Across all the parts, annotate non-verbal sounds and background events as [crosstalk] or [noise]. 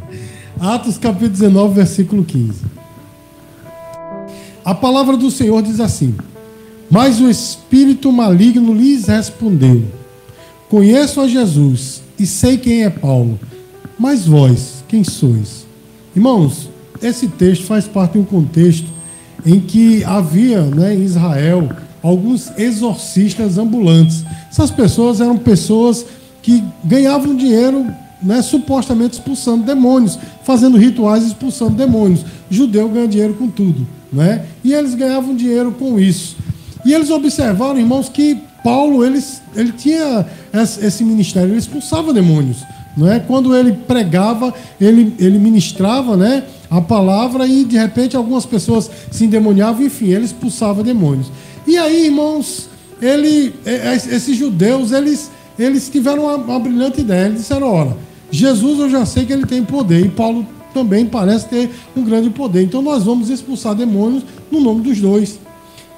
[laughs] Atos capítulo 19, versículo 15. A palavra do Senhor diz assim: Mas o espírito maligno lhes respondeu: Conheço a Jesus e sei quem é Paulo, mas vós, quem sois? Irmãos, esse texto faz parte de um contexto em que havia né, em Israel alguns exorcistas ambulantes. Essas pessoas eram pessoas que ganhavam dinheiro né, supostamente expulsando demônios, fazendo rituais expulsando demônios. judeu ganha dinheiro com tudo. Né? E eles ganhavam dinheiro com isso. E eles observaram, irmãos, que Paulo eles, ele tinha esse ministério, ele expulsava demônios. Não é? Quando ele pregava, ele, ele ministrava né, a palavra e de repente algumas pessoas se endemoniavam, enfim, ele expulsava demônios. E aí, irmãos, ele, esses judeus, eles, eles tiveram uma, uma brilhante ideia. Eles disseram: olha, Jesus eu já sei que ele tem poder, e Paulo também parece ter um grande poder. Então nós vamos expulsar demônios no nome dos dois.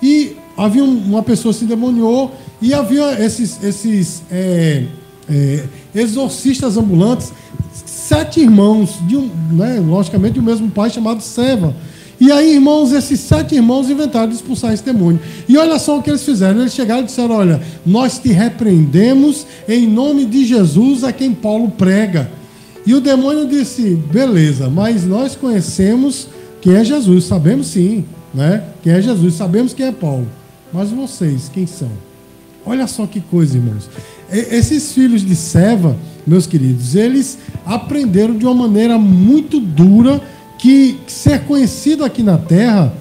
E havia uma pessoa se endemoniou, e havia esses, esses é, é, exorcistas ambulantes, sete irmãos, de um, né, logicamente, do mesmo pai chamado Seva. E aí, irmãos, esses sete irmãos inventaram de expulsar esse demônio. E olha só o que eles fizeram. Eles chegaram e disseram: Olha, nós te repreendemos em nome de Jesus a quem Paulo prega. E o demônio disse: Beleza, mas nós conhecemos quem é Jesus, sabemos sim, né? Quem é Jesus, sabemos quem é Paulo. Mas vocês, quem são? Olha só que coisa, irmãos. Esses filhos de Seva, meus queridos, eles aprenderam de uma maneira muito dura que ser conhecido aqui na terra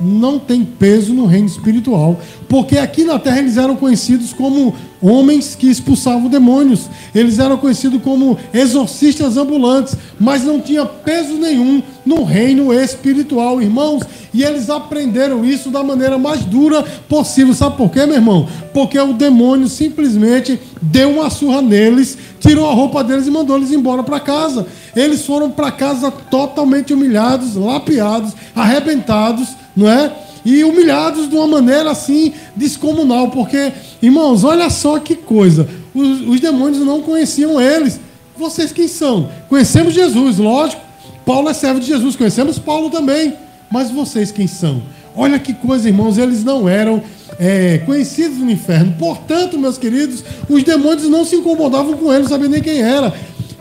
não tem peso no reino espiritual. Porque aqui na terra eles eram conhecidos como homens que expulsavam demônios. Eles eram conhecidos como exorcistas ambulantes, mas não tinha peso nenhum no reino espiritual, irmãos. E eles aprenderam isso da maneira mais dura possível. Sabe por quê, meu irmão? Porque o demônio simplesmente deu uma surra neles, tirou a roupa deles e mandou eles embora para casa. Eles foram para casa totalmente humilhados, lapeados, arrebentados não é? E humilhados de uma maneira assim descomunal, porque, irmãos, olha só que coisa. Os, os demônios não conheciam eles. Vocês quem são? Conhecemos Jesus, lógico. Paulo é servo de Jesus, conhecemos Paulo também. Mas vocês quem são? Olha que coisa, irmãos, eles não eram é, conhecidos no inferno. Portanto, meus queridos, os demônios não se incomodavam com eles, não sabiam nem quem era.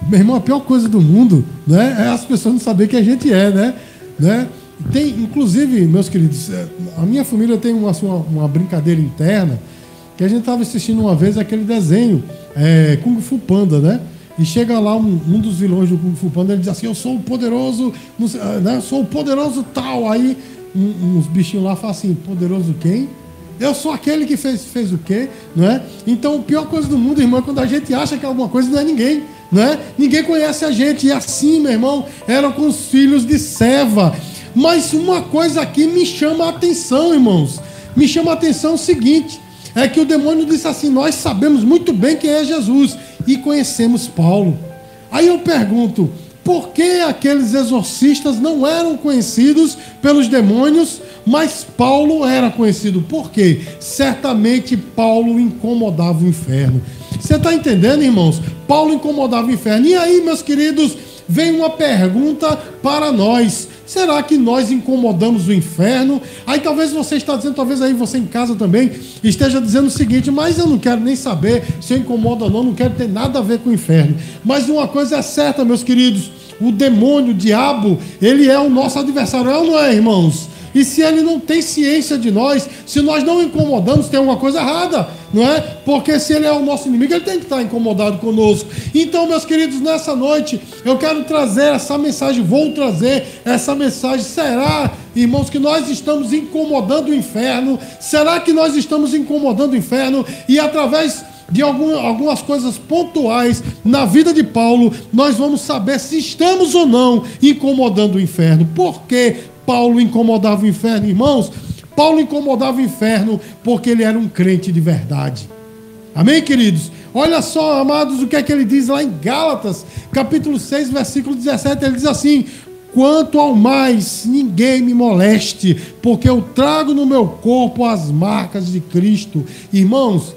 Meu irmão, a pior coisa do mundo né, é as pessoas não saberem quem a gente é, né? né? Tem, inclusive, meus queridos, é, a minha família tem uma, uma, uma brincadeira interna que a gente estava assistindo uma vez aquele desenho é, Kung Fu Panda, né? E chega lá um, um, dos vilões do Kung Fu Panda, ele diz assim: Eu sou o poderoso, né? Eu sou o poderoso tal. Aí um, uns bichinhos lá falam assim: Poderoso quem? Eu sou aquele que fez, fez o quê? Não é? Então, a pior coisa do mundo, irmão, é quando a gente acha que alguma coisa não é ninguém. Não é? Ninguém conhece a gente. E assim, meu irmão, eram com os filhos de Seva. Mas uma coisa aqui me chama a atenção, irmãos. Me chama a atenção o seguinte: é que o demônio disse assim: Nós sabemos muito bem quem é Jesus e conhecemos Paulo. Aí eu pergunto: por que aqueles exorcistas não eram conhecidos pelos demônios, mas Paulo era conhecido? Por quê? Certamente Paulo incomodava o inferno. Você está entendendo, irmãos? Paulo incomodava o inferno. E aí, meus queridos, vem uma pergunta para nós. Será que nós incomodamos o inferno? Aí talvez você está dizendo, talvez aí você em casa também esteja dizendo o seguinte, mas eu não quero nem saber se eu incomodo ou não, não quero ter nada a ver com o inferno. Mas uma coisa é certa, meus queridos, o demônio, o diabo, ele é o nosso adversário, é ou não é, irmãos? E se ele não tem ciência de nós, se nós não incomodamos, tem alguma coisa errada, não é? Porque se ele é o nosso inimigo, ele tem que estar incomodado conosco. Então, meus queridos, nessa noite eu quero trazer essa mensagem, vou trazer essa mensagem. Será, irmãos, que nós estamos incomodando o inferno? Será que nós estamos incomodando o inferno? E através de algum, algumas coisas pontuais na vida de Paulo, nós vamos saber se estamos ou não incomodando o inferno. Por quê? Paulo incomodava o inferno, irmãos. Paulo incomodava o inferno porque ele era um crente de verdade. Amém, queridos? Olha só, amados, o que é que ele diz lá em Gálatas, capítulo 6, versículo 17. Ele diz assim: Quanto ao mais, ninguém me moleste, porque eu trago no meu corpo as marcas de Cristo. Irmãos,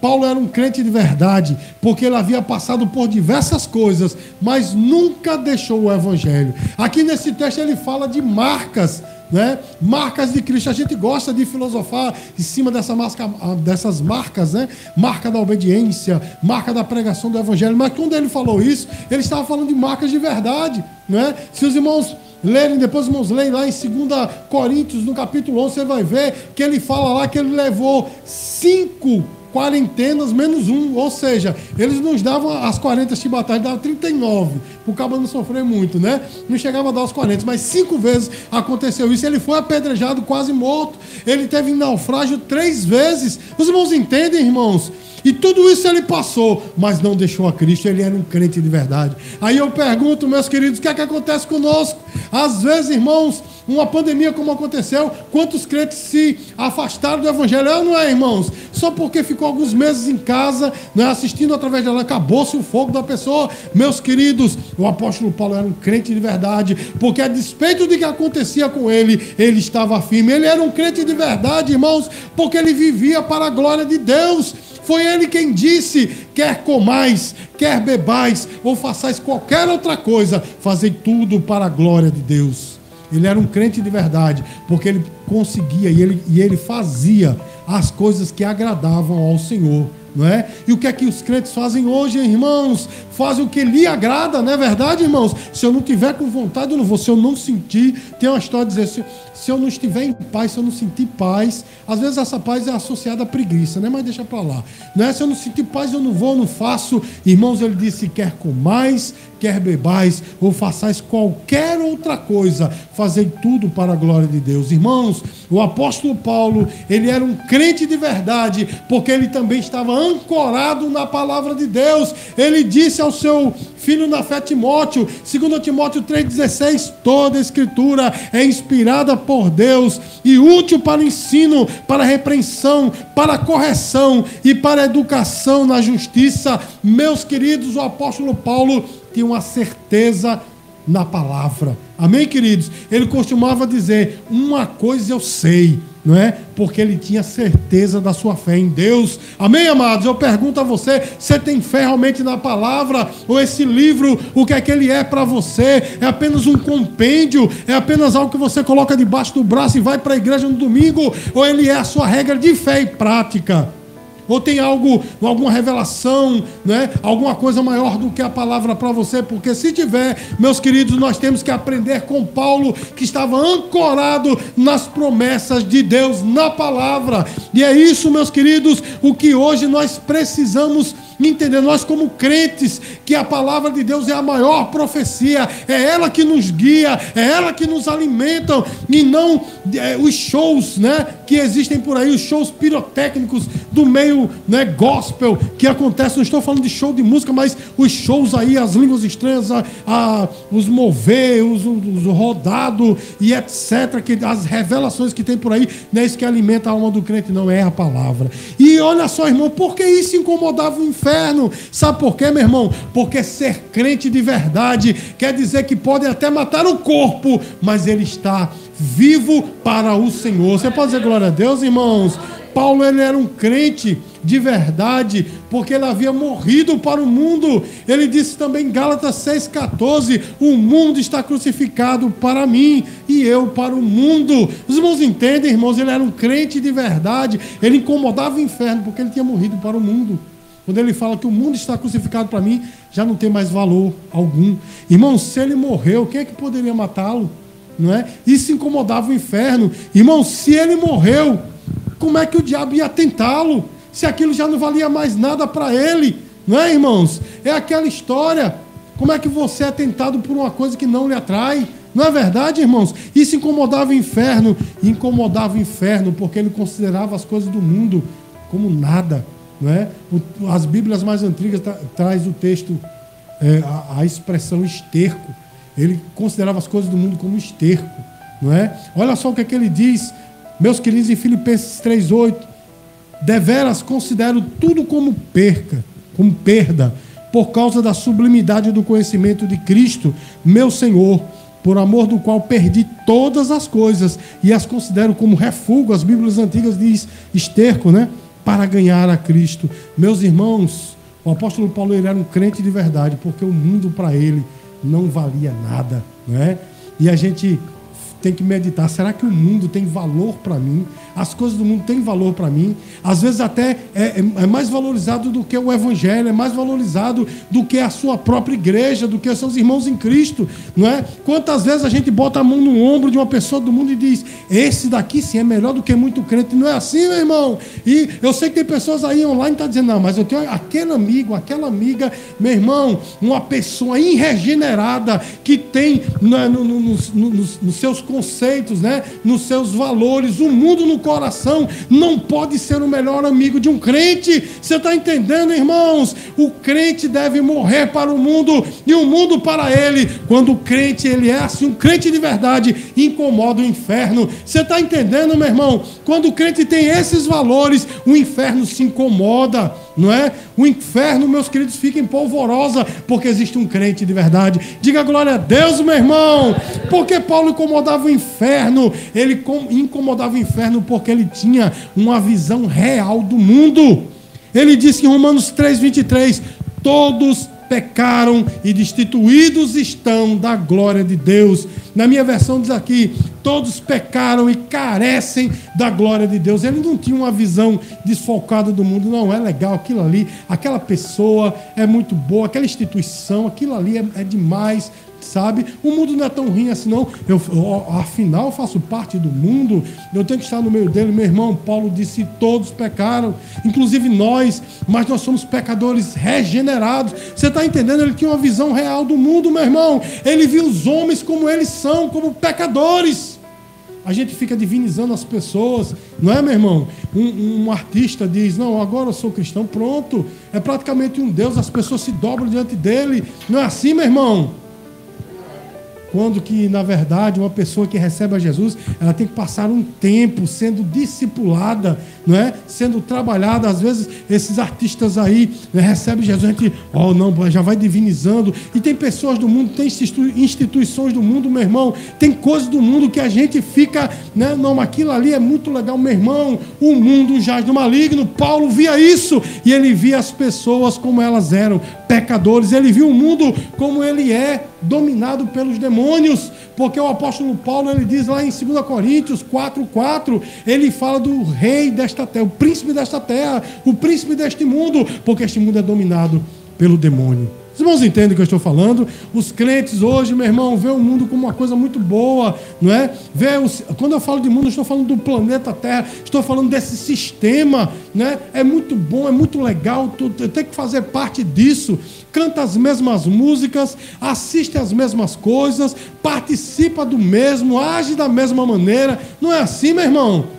Paulo era um crente de verdade, porque ele havia passado por diversas coisas, mas nunca deixou o evangelho. Aqui nesse texto ele fala de marcas né? Marcas de Cristo. A gente gosta de filosofar em cima dessa marca, dessas marcas, né? Marca da obediência, marca da pregação do evangelho. Mas quando ele falou isso, ele estava falando de marcas de verdade, né? Se os irmãos lerem, depois os irmãos leem lá em 2 Coríntios, no capítulo 11, você vai ver que ele fala lá que ele levou cinco quarentenas menos um, ou seja, eles nos davam as 40 chibatadas, davam 39, por causa não sofrer muito, né? Não chegava a dar os 40, mas cinco vezes aconteceu isso. Ele foi apedrejado, quase morto. Ele teve naufrágio três vezes. Os irmãos entendem, irmãos? E tudo isso ele passou, mas não deixou a Cristo, ele era um crente de verdade. Aí eu pergunto, meus queridos, o que é que acontece conosco? Às vezes, irmãos, uma pandemia como aconteceu, quantos crentes se afastaram do evangelho? É não é, irmãos? Só porque ficou alguns meses em casa, né, assistindo através dela, acabou-se o fogo da pessoa. Meus queridos, o apóstolo Paulo era um crente de verdade, porque a despeito do que acontecia com ele, ele estava firme. Ele era um crente de verdade, irmãos, porque ele vivia para a glória de Deus. Foi ele quem disse: quer comais, quer bebais, ou façais qualquer outra coisa, fazei tudo para a glória de Deus. Ele era um crente de verdade, porque ele conseguia e ele, e ele fazia as coisas que agradavam ao Senhor não é? E o que é que os crentes fazem hoje, irmãos? Fazem o que lhe agrada, não é verdade, irmãos? Se eu não tiver com vontade, eu não vou. Se eu não sentir, tem uma história de dizer, se, se eu não estiver em paz, se eu não sentir paz, às vezes essa paz é associada à preguiça, né? Mas deixa para lá. Não é? Se eu não sentir paz, eu não vou, eu não faço. Irmãos, ele disse: quer comais, quer bebais, ou façais qualquer outra coisa, fazei tudo para a glória de Deus. Irmãos, o apóstolo Paulo, ele era um crente de verdade, porque ele também estava ancorado na palavra de Deus. Ele disse ao seu filho na fé Timóteo, 2 Timóteo 3,16: toda escritura é inspirada por Deus e útil para o ensino, para repreensão, para correção e para educação na justiça. Meus queridos, o apóstolo Paulo tinha uma certeza na palavra. Amém, queridos? Ele costumava dizer: Uma coisa eu sei, não é? Porque ele tinha certeza da sua fé em Deus. Amém, amados? Eu pergunto a você: você tem fé realmente na palavra? Ou esse livro, o que é que ele é para você? É apenas um compêndio? É apenas algo que você coloca debaixo do braço e vai para a igreja no domingo? Ou ele é a sua regra de fé e prática? Ou tem algo, alguma revelação, né? alguma coisa maior do que a palavra para você? Porque se tiver, meus queridos, nós temos que aprender com Paulo, que estava ancorado nas promessas de Deus, na palavra. E é isso, meus queridos, o que hoje nós precisamos entender, nós como crentes, que a palavra de Deus é a maior profecia, é ela que nos guia, é ela que nos alimenta, e não é, os shows né, que existem por aí, os shows pirotécnicos do meio né, gospel que acontece. Não estou falando de show de música, mas os shows aí, as línguas estranhas, a, a, os mover, os, os rodado e etc. Que, as revelações que tem por aí, não é isso que alimenta a alma do crente, não é a palavra. E olha só, irmão, por que isso incomodava o inferno? Inferno. Sabe por quê, meu irmão? Porque ser crente de verdade quer dizer que pode até matar o corpo, mas ele está vivo para o Senhor. Você pode dizer glória a Deus, irmãos? Paulo ele era um crente de verdade, porque ele havia morrido para o mundo. Ele disse também em Gálatas 6,14: O mundo está crucificado para mim e eu para o mundo. Os irmãos entendem, irmãos? Ele era um crente de verdade, ele incomodava o inferno porque ele tinha morrido para o mundo. Quando ele fala que o mundo está crucificado para mim, já não tem mais valor algum. Irmão, se ele morreu, quem é que poderia matá-lo? Não é? Isso incomodava o inferno. Irmão, se ele morreu, como é que o diabo ia tentá-lo? Se aquilo já não valia mais nada para ele, não é, irmãos? É aquela história. Como é que você é tentado por uma coisa que não lhe atrai? Não é verdade, irmãos? Isso incomodava o inferno, incomodava o inferno, porque ele considerava as coisas do mundo como nada. Não é? As Bíblias mais antigas tra traz o texto, é, a, a, expressão esterco. Ele considerava as coisas do mundo como esterco. Não é? Olha só o que, é que ele diz, meus queridos, em Filipenses 3,8. Deveras considero tudo como perca, como perda, por causa da sublimidade do conhecimento de Cristo, meu Senhor, por amor do qual perdi todas as coisas e as considero como refúgio. As Bíblias antigas diz esterco, né? Para ganhar a Cristo. Meus irmãos, o apóstolo Paulo ele era um crente de verdade, porque o mundo para ele não valia nada, não é? E a gente tem que meditar: será que o mundo tem valor para mim? As coisas do mundo têm valor para mim? Às vezes, até é, é, é, mais valorizado do que o Evangelho, é mais valorizado do que a sua própria igreja, do que os seus irmãos em Cristo, não é? Quantas vezes a gente bota a mão no ombro de uma pessoa do mundo e diz: esse daqui sim é melhor do que muito crente? Não é assim, meu irmão? E eu sei que tem pessoas aí online que tá dizendo: não, mas eu tenho aquele amigo, aquela amiga, meu irmão, uma pessoa irregenerada que tem no, no, no, nos, nos seus conceitos, né? nos seus valores, o mundo no coração não pode ser o melhor amigo de um crente. Você está entendendo, irmãos? O crente deve morrer para o mundo e o mundo para ele. Quando o crente ele é assim, um crente de verdade, incomoda o inferno. Você está entendendo, meu irmão? Quando o crente tem esses valores, o inferno se incomoda não é? O inferno, meus queridos, fica em polvorosa porque existe um crente de verdade. Diga glória a Deus, meu irmão. Porque Paulo incomodava o inferno. Ele incomodava o inferno porque ele tinha uma visão real do mundo. Ele disse em Romanos 3:23, todos pecaram e destituídos estão da glória de Deus. Na minha versão diz aqui: todos pecaram e carecem da glória de Deus. Ele não tinha uma visão desfocada do mundo, não é legal aquilo ali, aquela pessoa é muito boa, aquela instituição, aquilo ali é, é demais sabe? O mundo não é tão ruim assim, não. Eu, eu, afinal, faço parte do mundo, eu tenho que estar no meio dele. Meu irmão, Paulo disse: todos pecaram, inclusive nós, mas nós somos pecadores regenerados. Você está entendendo? Ele tinha uma visão real do mundo, meu irmão. Ele viu os homens como eles são, como pecadores. A gente fica divinizando as pessoas, não é, meu irmão? Um, um, artista diz: Não, agora eu sou cristão, pronto. É praticamente um Deus, as pessoas se dobram diante dele. Não é assim, meu irmão? Quando que, na verdade, uma pessoa que recebe a Jesus, ela tem que passar um tempo sendo discipulada, não é? Sendo trabalhada. Às vezes, esses artistas aí né, recebem Jesus, a gente, oh, não, já vai divinizando. E tem pessoas do mundo, tem instituições do mundo, meu irmão, tem coisas do mundo que a gente fica, né? Não, aquilo ali é muito legal, meu irmão. O mundo jaz do maligno. Paulo via isso e ele via as pessoas como elas eram, pecadores. Ele viu o mundo como ele é, dominado pelos demônios, porque o apóstolo Paulo ele diz lá em 2 Coríntios 4:4, ele fala do rei desta terra, o príncipe desta terra, o príncipe deste mundo, porque este mundo é dominado pelo demônio. Os irmãos entendem o que eu estou falando? Os crentes hoje, meu irmão, vê o mundo como uma coisa muito boa, não é? Vê os... Quando eu falo de mundo, eu estou falando do planeta Terra, estou falando desse sistema, né? É muito bom, é muito legal, tu, tu tem que fazer parte disso. Canta as mesmas músicas, assiste as mesmas coisas, participa do mesmo, age da mesma maneira. Não é assim, meu irmão?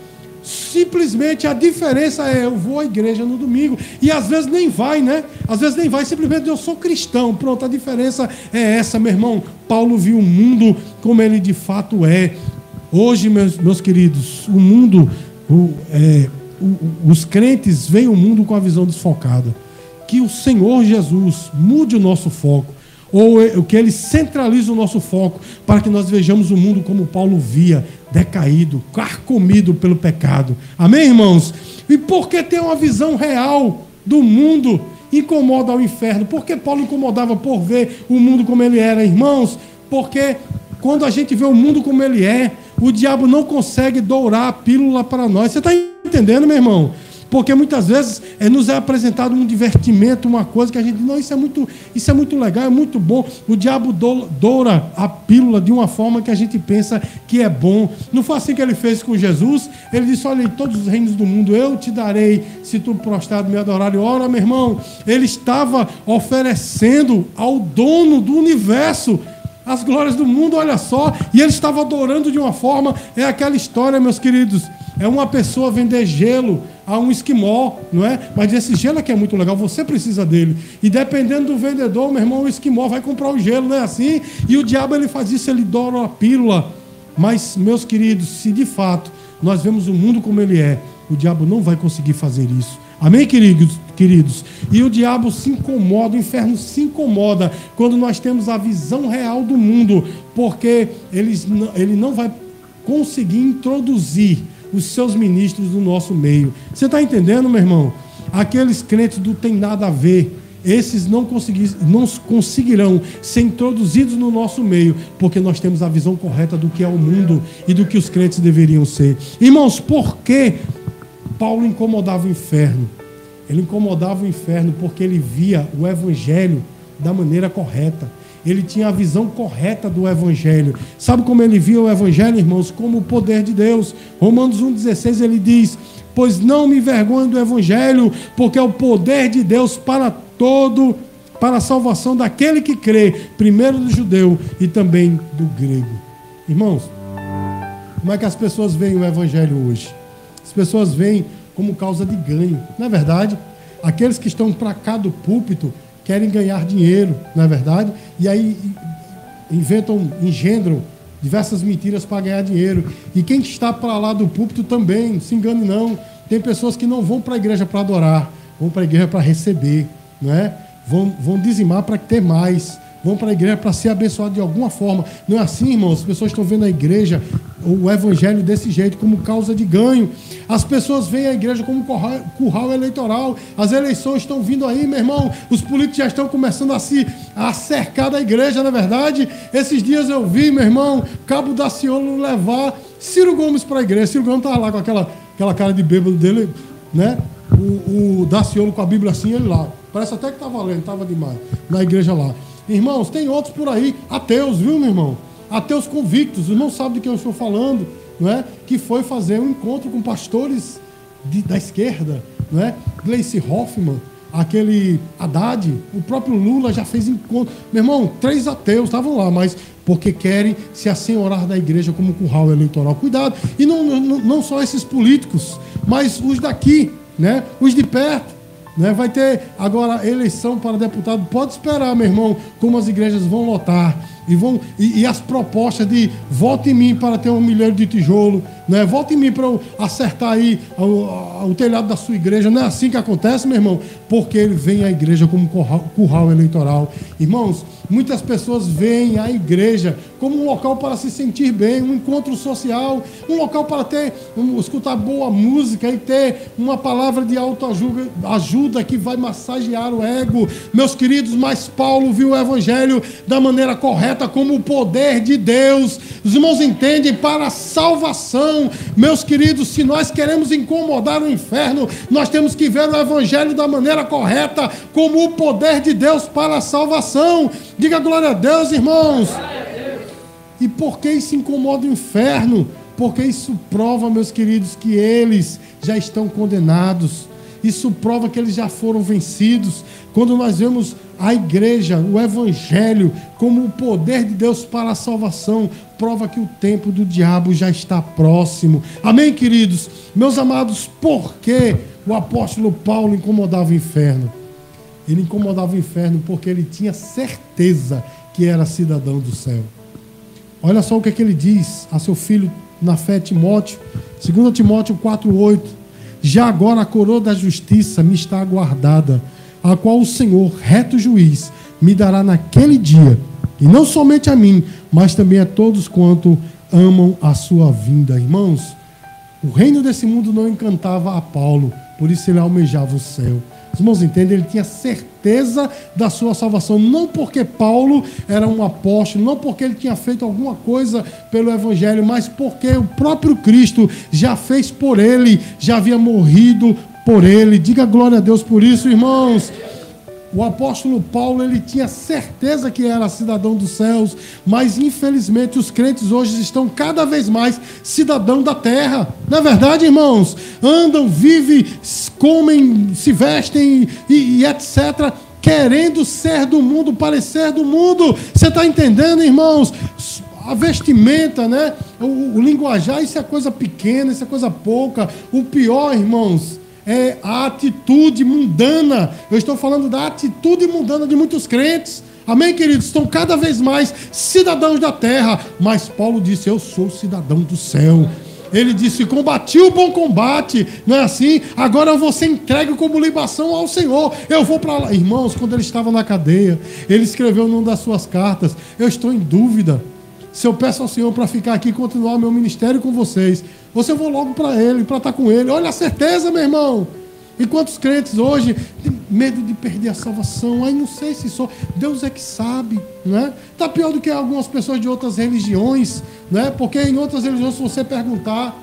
Simplesmente a diferença é eu vou à igreja no domingo e às vezes nem vai, né? Às vezes nem vai, simplesmente eu sou cristão. Pronto, a diferença é essa, meu irmão. Paulo viu o mundo como ele de fato é. Hoje, meus, meus queridos, o mundo, o, é, o, os crentes veem o mundo com a visão desfocada. Que o Senhor Jesus mude o nosso foco ou é, que ele centralize o nosso foco para que nós vejamos o mundo como Paulo via, decaído, carcomido pelo pecado. Amém, irmãos? E por que ter uma visão real do mundo incomoda ao inferno? Por que Paulo incomodava por ver o mundo como ele era, irmãos? Porque quando a gente vê o mundo como ele é, o diabo não consegue dourar a pílula para nós. Você está entendendo, meu irmão? Porque muitas vezes é, nos é apresentado um divertimento, uma coisa que a gente, não, isso é muito, isso é muito legal, é muito bom. O diabo doura a pílula de uma forma que a gente pensa que é bom. Não foi assim que ele fez com Jesus? Ele disse: Olha, em todos os reinos do mundo eu te darei, se tu prostrado me adorar. E ora, meu irmão, ele estava oferecendo ao dono do universo as glórias do mundo, olha só, e ele estava adorando de uma forma, é aquela história, meus queridos, é uma pessoa vender gelo a um esquimó, não é? Mas esse gelo aqui é muito legal, você precisa dele. E dependendo do vendedor, meu irmão, o esquimó vai comprar o gelo, não é assim? E o diabo ele faz isso, ele dora a pílula. Mas, meus queridos, se de fato nós vemos o mundo como ele é, o diabo não vai conseguir fazer isso. Amém, queridos? queridos? E o diabo se incomoda, o inferno se incomoda quando nós temos a visão real do mundo, porque ele, ele não vai conseguir introduzir os seus ministros no nosso meio. Você está entendendo, meu irmão? Aqueles crentes do tem nada a ver, esses não, não conseguirão ser introduzidos no nosso meio, porque nós temos a visão correta do que é o mundo e do que os crentes deveriam ser. Irmãos, por que Paulo incomodava o inferno? Ele incomodava o inferno porque ele via o evangelho da maneira correta. Ele tinha a visão correta do Evangelho. Sabe como ele via o Evangelho, irmãos? Como o poder de Deus. Romanos 1,16 ele diz: Pois não me envergonho do Evangelho, porque é o poder de Deus para todo, para a salvação daquele que crê, primeiro do judeu e também do grego. Irmãos, como é que as pessoas veem o Evangelho hoje? As pessoas veem como causa de ganho, não é verdade? Aqueles que estão para cá do púlpito querem ganhar dinheiro, não é verdade? E aí inventam, engendram diversas mentiras para ganhar dinheiro. E quem está para lá do púlpito também, não se engane não. Tem pessoas que não vão para a igreja para adorar, vão para a igreja para receber não é? vão, vão dizimar para ter mais, vão para a igreja para ser abençoado de alguma forma. Não é assim, irmãos? As pessoas estão vendo a igreja, o evangelho desse jeito, como causa de ganho. As pessoas veem a igreja como curral, curral eleitoral. As eleições estão vindo aí, meu irmão. Os políticos já estão começando a se a cercar da igreja, na é verdade. Esses dias eu vi, meu irmão, Cabo Daciolo levar Ciro Gomes para a igreja. Ciro Gomes estava lá com aquela, aquela cara de bêbado dele, né? O, o Daciolo com a Bíblia assim, ele lá. Parece até que está valendo, estava demais. Na igreja lá. Irmãos, tem outros por aí, ateus, viu, meu irmão? Ateus convictos, os irmãos sabem de quem eu estou falando, não é? Que foi fazer um encontro com pastores de, da esquerda, não é? Gleice Hoffmann, aquele Haddad, o próprio Lula já fez encontro. Meu irmão, três ateus estavam lá, mas porque querem se assenhorar da igreja como curral eleitoral. Cuidado. E não, não, não só esses políticos, mas os daqui, né? Os de perto né? Vai ter agora eleição para deputado. Pode esperar, meu irmão, como as igrejas vão lotar. E, vão, e, e as propostas de vote em mim para ter um milheiro de tijolo, né? vote em mim para eu acertar aí o, o, telhado da sua igreja. Não é assim que acontece, meu irmão? Porque ele vem à igreja como curral, curral eleitoral. Irmãos, Muitas pessoas veem a igreja como um local para se sentir bem, um encontro social, um local para ter, um, escutar boa música e ter uma palavra de autoajuda ajuda que vai massagear o ego. Meus queridos, mas Paulo viu o evangelho da maneira correta como o poder de Deus. Os irmãos entendem para a salvação. Meus queridos, se nós queremos incomodar o inferno, nós temos que ver o evangelho da maneira correta como o poder de Deus para a salvação. Diga glória a Deus, irmãos. E por que isso incomoda o inferno? Porque isso prova, meus queridos, que eles já estão condenados. Isso prova que eles já foram vencidos. Quando nós vemos a igreja, o evangelho, como o poder de Deus para a salvação, prova que o tempo do diabo já está próximo. Amém, queridos? Meus amados, por que o apóstolo Paulo incomodava o inferno? Ele incomodava o inferno porque ele tinha certeza que era cidadão do céu. Olha só o que, é que ele diz a seu filho na fé, Timóteo, 2 Timóteo 4,8. Já agora a coroa da justiça me está aguardada, a qual o Senhor, reto juiz, me dará naquele dia, e não somente a mim, mas também a todos quanto amam a sua vinda. Irmãos, o reino desse mundo não encantava a Paulo, por isso ele almejava o céu. Os irmãos entendem? Ele tinha certeza da sua salvação, não porque Paulo era um apóstolo, não porque ele tinha feito alguma coisa pelo Evangelho, mas porque o próprio Cristo já fez por ele, já havia morrido por ele. Diga glória a Deus por isso, irmãos. O apóstolo Paulo ele tinha certeza que era cidadão dos céus, mas infelizmente os crentes hoje estão cada vez mais cidadão da terra. Não é verdade, irmãos? Andam, vivem, comem, se vestem e, e etc querendo ser do mundo, parecer do mundo. Você está entendendo, irmãos? A vestimenta, né? O, o linguajar, isso é coisa pequena, isso é coisa pouca. O pior, irmãos, é a atitude mundana. Eu estou falando da atitude mundana de muitos crentes. Amém, queridos? Estão cada vez mais cidadãos da terra. Mas Paulo disse: Eu sou cidadão do céu. Ele disse: Combati o bom combate. Não é assim? Agora ser entregue como libação ao Senhor. Eu vou para lá. Irmãos, quando ele estava na cadeia, ele escreveu numa das suas cartas: Eu estou em dúvida se eu peço ao Senhor para ficar aqui e continuar meu ministério com vocês, Você vou logo para ele, para estar com ele. Olha a certeza, meu irmão. E quantos crentes hoje têm medo de perder a salvação? Aí não sei se só. Deus é que sabe, não é? Está pior do que algumas pessoas de outras religiões, não é? Porque em outras religiões, se você perguntar,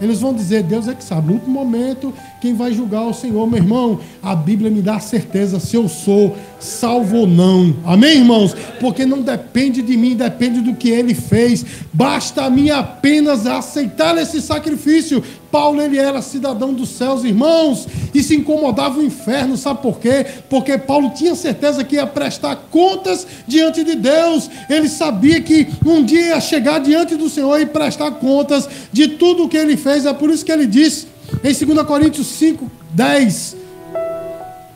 eles vão dizer, Deus é que sabe. No último momento, quem vai julgar o Senhor, meu irmão. A Bíblia me dá certeza se eu sou salvo ou não. Amém, irmãos? Porque não depende de mim, depende do que ele fez. Basta a mim apenas aceitar esse sacrifício. Paulo ele era cidadão dos céus, irmãos, e se incomodava o inferno, sabe por quê? Porque Paulo tinha certeza que ia prestar contas diante de Deus. Ele sabia que um dia ia chegar diante do Senhor e prestar contas de tudo o que ele fez. É por isso que ele disse em 2 Coríntios 5, 10: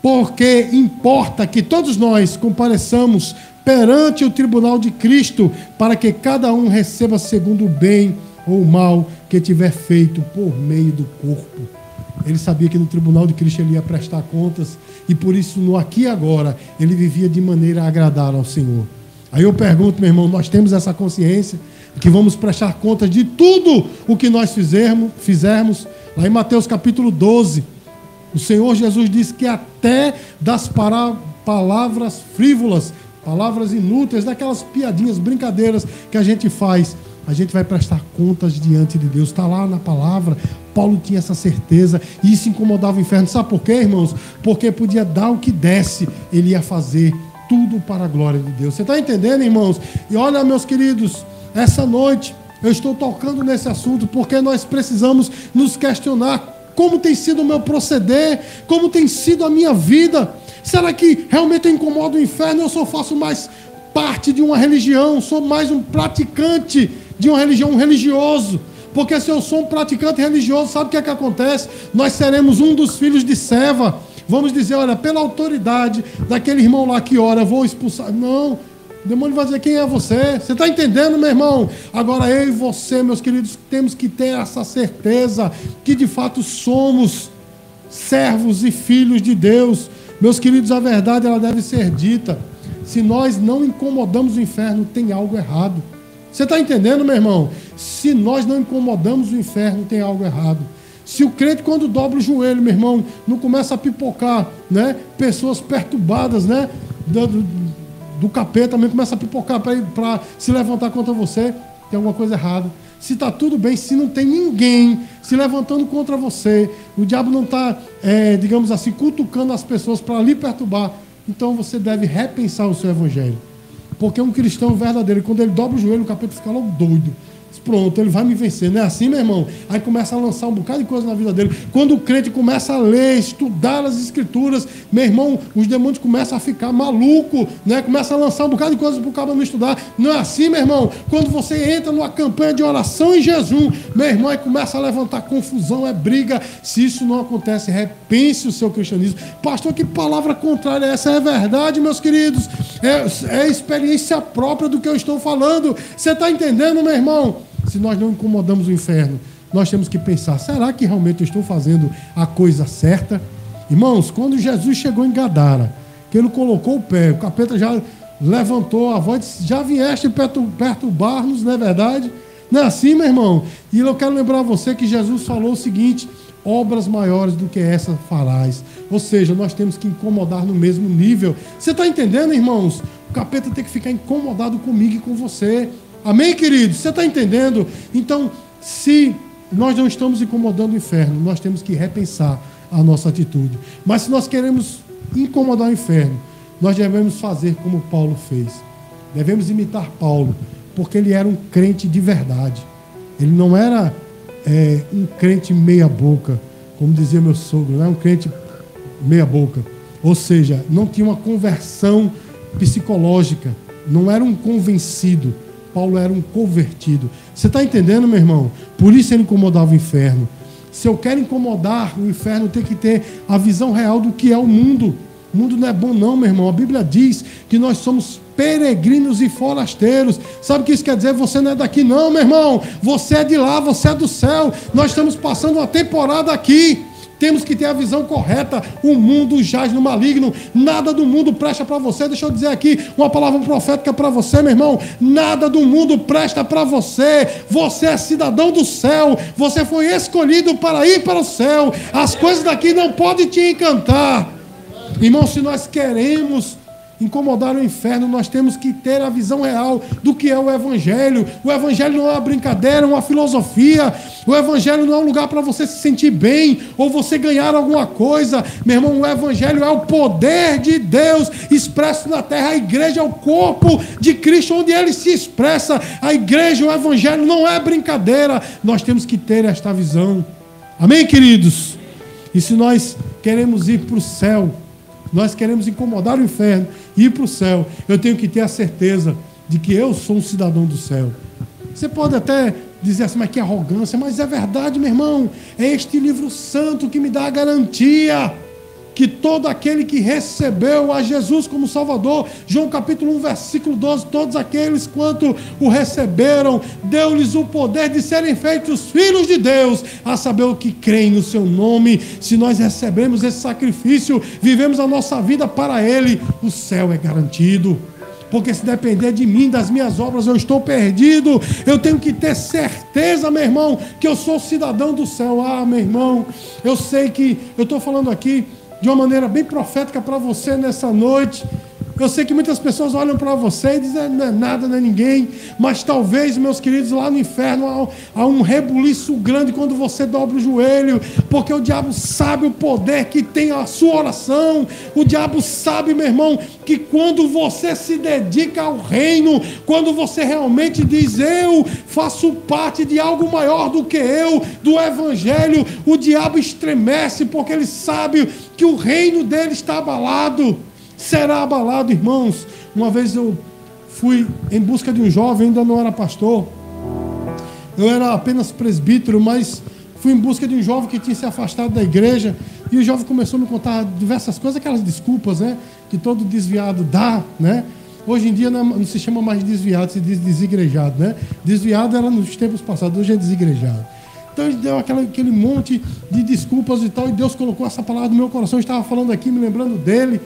Porque importa que todos nós compareçamos perante o tribunal de Cristo, para que cada um receba segundo o bem ou o mal que tiver feito por meio do corpo. Ele sabia que no tribunal de Cristo ele ia prestar contas e por isso no aqui e agora ele vivia de maneira a agradar ao Senhor. Aí eu pergunto, meu irmão, nós temos essa consciência que vamos prestar contas de tudo o que nós fizermos, fizermos. Lá em Mateus capítulo 12, o Senhor Jesus disse que até das palavras frívolas, palavras inúteis, daquelas piadinhas, brincadeiras que a gente faz, a gente vai prestar contas diante de Deus. Está lá na palavra. Paulo tinha essa certeza e isso incomodava o inferno. Sabe por quê, irmãos? Porque podia dar o que desse, ele ia fazer tudo para a glória de Deus. Você está entendendo, irmãos? E olha, meus queridos, essa noite eu estou tocando nesse assunto porque nós precisamos nos questionar como tem sido o meu proceder, como tem sido a minha vida. Será que realmente eu incomodo o inferno ou só faço mais parte de uma religião, sou mais um praticante de uma religião, um religioso? Porque se eu sou um praticante religioso, sabe o que é que acontece? Nós seremos um dos filhos de Seva. Vamos dizer, olha, pela autoridade daquele irmão lá que ora, vou expulsar. Não, o demônio vai dizer quem é você. Você está entendendo, meu irmão? Agora eu e você, meus queridos, temos que ter essa certeza que de fato somos servos e filhos de Deus. Meus queridos, a verdade ela deve ser dita. Se nós não incomodamos o inferno, tem algo errado. Você está entendendo, meu irmão? Se nós não incomodamos o inferno, tem algo errado. Se o crente, quando dobra o joelho, meu irmão, não começa a pipocar, né? Pessoas perturbadas, né? Do, do, do capeta também começa a pipocar para se levantar contra você, tem alguma coisa errada. Se está tudo bem, se não tem ninguém se levantando contra você, o diabo não está, é, digamos assim, cutucando as pessoas para lhe perturbar, então você deve repensar o seu evangelho. Porque um cristão verdadeiro, quando ele dobra o joelho, o capeta fica logo doido pronto, ele vai me vencer. Não é assim, meu irmão? Aí começa a lançar um bocado de coisa na vida dele. Quando o crente começa a ler, estudar as escrituras, meu irmão, os demônios começam a ficar maluco, né? Começa a lançar um bocado de coisas para o cara não estudar. Não é assim, meu irmão? Quando você entra numa campanha de oração em jejum, meu irmão, aí começa a levantar confusão, é briga. Se isso não acontece, repense o seu cristianismo. Pastor, que palavra contrária é essa? É verdade, meus queridos. É, é experiência própria do que eu estou falando. Você está entendendo, meu irmão? Se nós não incomodamos o inferno, nós temos que pensar: será que realmente eu estou fazendo a coisa certa? Irmãos, quando Jesus chegou em Gadara, que ele colocou o pé, o capeta já levantou a voz, disse, já vieste perturbar-nos, não é verdade? Não é assim, meu irmão? E eu quero lembrar você que Jesus falou o seguinte: obras maiores do que essa farás. Ou seja, nós temos que incomodar no mesmo nível. Você está entendendo, irmãos? O capeta tem que ficar incomodado comigo e com você. Amém, queridos? Você está entendendo? Então, se nós não estamos incomodando o inferno, nós temos que repensar a nossa atitude. Mas se nós queremos incomodar o inferno, nós devemos fazer como Paulo fez. Devemos imitar Paulo, porque ele era um crente de verdade. Ele não era é, um crente meia-boca, como dizia meu sogro, não era um crente meia-boca. Ou seja, não tinha uma conversão psicológica, não era um convencido, Paulo era um convertido. Você está entendendo, meu irmão? Por isso ele incomodava o inferno. Se eu quero incomodar o inferno, tem que ter a visão real do que é o mundo. O mundo não é bom, não, meu irmão. A Bíblia diz que nós somos peregrinos e forasteiros. Sabe o que isso quer dizer? Você não é daqui, não, meu irmão. Você é de lá, você é do céu. Nós estamos passando uma temporada aqui. Temos que ter a visão correta. O mundo jaz no maligno. Nada do mundo presta para você. Deixa eu dizer aqui uma palavra profética para você, meu irmão. Nada do mundo presta para você. Você é cidadão do céu. Você foi escolhido para ir para o céu. As coisas daqui não podem te encantar. Irmão, se nós queremos incomodar o inferno, nós temos que ter a visão real do que é o Evangelho. O Evangelho não é uma brincadeira, é uma filosofia. O Evangelho não é um lugar para você se sentir bem ou você ganhar alguma coisa. Meu irmão, o Evangelho é o poder de Deus expresso na terra. A igreja é o corpo de Cristo, onde ele se expressa. A igreja, o Evangelho não é brincadeira. Nós temos que ter esta visão. Amém, queridos? E se nós queremos ir para o céu, nós queremos incomodar o inferno, ir para o céu, eu tenho que ter a certeza de que eu sou um cidadão do céu. Você pode até dizer assim, mas que arrogância, mas é verdade, meu irmão. É este livro santo que me dá a garantia que todo aquele que recebeu a Jesus como Salvador, João capítulo 1, versículo 12, todos aqueles quanto o receberam, deu-lhes o poder de serem feitos filhos de Deus, a saber o que creem no seu nome. Se nós recebemos esse sacrifício, vivemos a nossa vida para Ele, o céu é garantido. Porque se depender de mim, das minhas obras, eu estou perdido. Eu tenho que ter certeza, meu irmão, que eu sou cidadão do céu. Ah, meu irmão, eu sei que eu estou falando aqui de uma maneira bem profética para você nessa noite. Eu sei que muitas pessoas olham para você e dizem, não é nada, não é ninguém. Mas talvez, meus queridos, lá no inferno há, há um rebuliço grande quando você dobra o joelho, porque o diabo sabe o poder que tem a sua oração. O diabo sabe, meu irmão, que quando você se dedica ao reino, quando você realmente diz, eu faço parte de algo maior do que eu, do evangelho, o diabo estremece, porque ele sabe que o reino dele está abalado será abalado, irmãos. Uma vez eu fui em busca de um jovem, ainda não era pastor. Eu era apenas presbítero, mas fui em busca de um jovem que tinha se afastado da igreja. E o jovem começou a me contar diversas coisas, aquelas desculpas, né? Que todo desviado dá, né? Hoje em dia não, se chama mais desviado, se diz desigrejado, né? Desviado era nos tempos passados, hoje é desigrejado. Então ele deu aquela, aquele monte de desculpas e tal, e Deus colocou essa palavra no meu coração. Eu estava falando aqui, me lembrando dele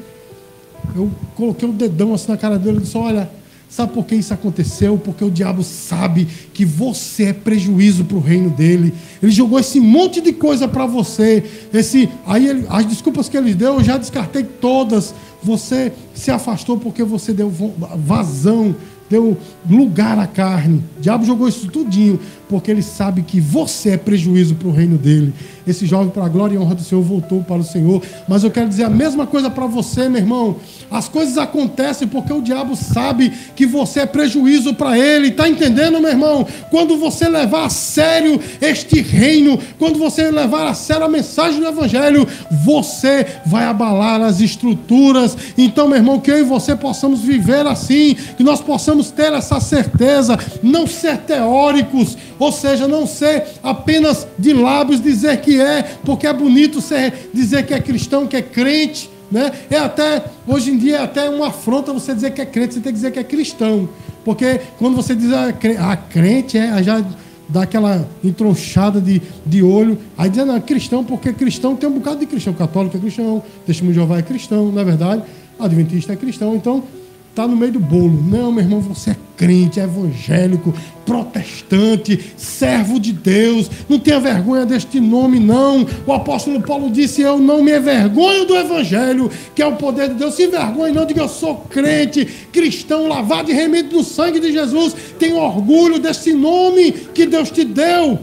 eu coloquei o dedão assim na cara dele e disse: Olha, sabe por que isso aconteceu? Porque o diabo sabe que você é prejuízo para o reino dele. Ele jogou esse monte de coisa para você. Esse, aí ele, as desculpas que ele deu, eu já descartei todas. Você se afastou porque você deu vazão deu lugar à carne. O diabo jogou isso tudinho, porque ele sabe que você é prejuízo para o reino dele. Esse jovem, para a glória e honra do Senhor, voltou para o Senhor. Mas eu quero dizer a mesma coisa para você, meu irmão. As coisas acontecem porque o diabo sabe que você é prejuízo para ele. Está entendendo, meu irmão? Quando você levar a sério este reino, quando você levar a sério a mensagem do Evangelho, você vai abalar as estruturas. Então, meu irmão, que eu e você possamos viver assim, que nós possamos ter essa certeza, não ser teóricos, ou seja, não ser apenas de lábios dizer que é, porque é bonito ser, dizer que é cristão, que é crente. Né? É até, hoje em dia, é até uma afronta você dizer que é crente, você tem que dizer que é cristão. Porque quando você diz a ah, crente, é, já dá aquela entronchada de, de olho. Aí diz, não, é cristão, porque cristão tem um bocado de cristão. Católico é cristão, testemunho de Jeová é cristão, não é verdade? Adventista é cristão. Então, está no meio do bolo. Não, meu irmão, você é crente, evangélico, protestante, servo de Deus. Não tenha vergonha deste nome, não. O apóstolo Paulo disse: Eu não me envergonho do evangelho, que é o poder de Deus. Se envergonhe, não diga eu sou crente, cristão, lavado e remido no sangue de Jesus. Tenho orgulho desse nome que Deus te deu.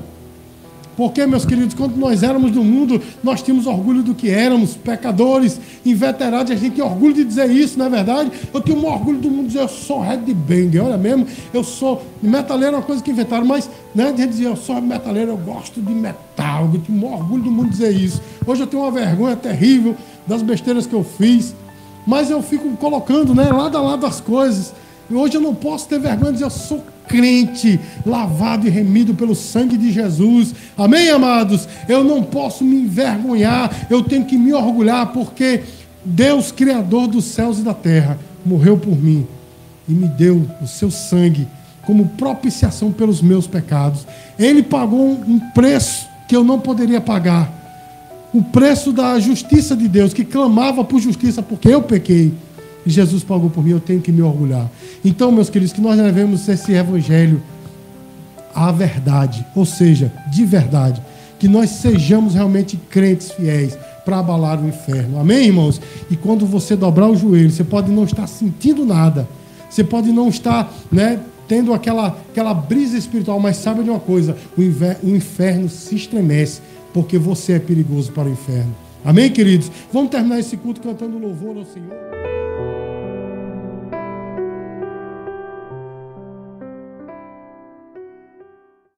Porque, meus queridos, quando nós éramos do mundo, nós tínhamos orgulho do que éramos, pecadores, inveterados, a gente tem orgulho de dizer isso, não é verdade? Eu tenho um orgulho do mundo de dizer, eu sou headbanger, olha mesmo, eu sou. Metaleiro é uma coisa que inventaram, mas né, gente dizia, eu sou metaleiro, eu gosto de metal, eu tenho um orgulho do mundo de dizer isso. Hoje eu tenho uma vergonha terrível das besteiras que eu fiz, mas eu fico colocando, né, lado a lado as coisas. Hoje eu não posso ter vergonha de dizer, eu sou crente, lavado e remido pelo sangue de Jesus. Amém, amados? Eu não posso me envergonhar, eu tenho que me orgulhar, porque Deus, Criador dos céus e da terra, morreu por mim e me deu o seu sangue como propiciação pelos meus pecados. Ele pagou um preço que eu não poderia pagar. o preço da justiça de Deus, que clamava por justiça porque eu pequei. E Jesus pagou por mim, eu tenho que me orgulhar. Então, meus queridos, que nós levemos esse evangelho à verdade, ou seja, de verdade. Que nós sejamos realmente crentes fiéis para abalar o inferno. Amém, irmãos? E quando você dobrar o joelho, você pode não estar sentindo nada. Você pode não estar, né, tendo aquela, aquela brisa espiritual, mas sabe de uma coisa: o, o inferno se estremece porque você é perigoso para o inferno. Amém, queridos? Vamos terminar esse culto cantando louvor ao Senhor.